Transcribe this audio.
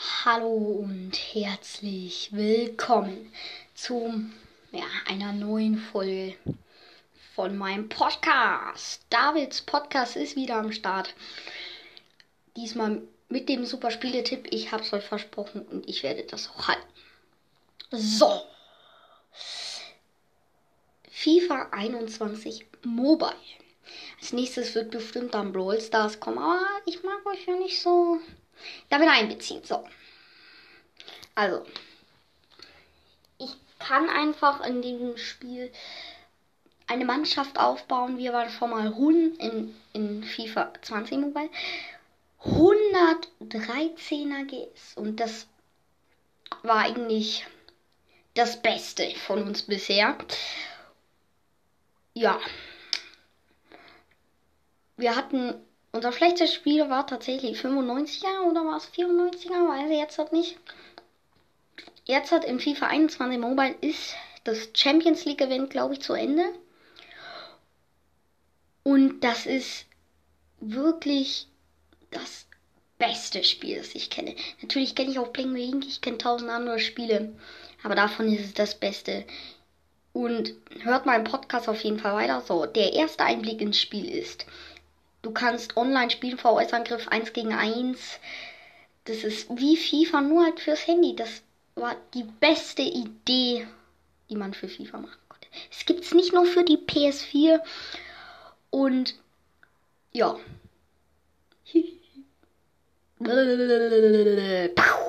Hallo und herzlich willkommen zu ja, einer neuen Folge von meinem Podcast. Davids Podcast ist wieder am Start. Diesmal mit dem super Spieletipp. Ich habe es euch versprochen und ich werde das auch halten. So. FIFA 21 Mobile. Als nächstes wird bestimmt dann Brawl Stars kommen, aber ich mag euch ja nicht so damit einbeziehen. So. Also. Ich kann einfach in diesem Spiel eine Mannschaft aufbauen. Wir waren schon mal 100 in, in FIFA 20 Mobile. 113er GS. Und das war eigentlich das Beste von uns bisher. Ja. Wir hatten unser schlechtestes Spiel war tatsächlich 95er oder war es 94er? Weiß ich jetzt halt nicht. Jetzt hat im FIFA 21 Mobile ist das Champions League Event, glaube ich, zu Ende. Und das ist wirklich das beste Spiel, das ich kenne. Natürlich kenne ich auch Bling Ring, ich kenne tausend andere Spiele, aber davon ist es das Beste. Und hört meinen Podcast auf jeden Fall weiter. So, der erste Einblick ins Spiel ist, Du kannst online spielen, VS-Angriff 1 gegen 1. Das ist wie FIFA, nur halt fürs Handy. Das war die beste Idee, die man für FIFA machen konnte. Es gibt es nicht nur für die PS4. Und ja.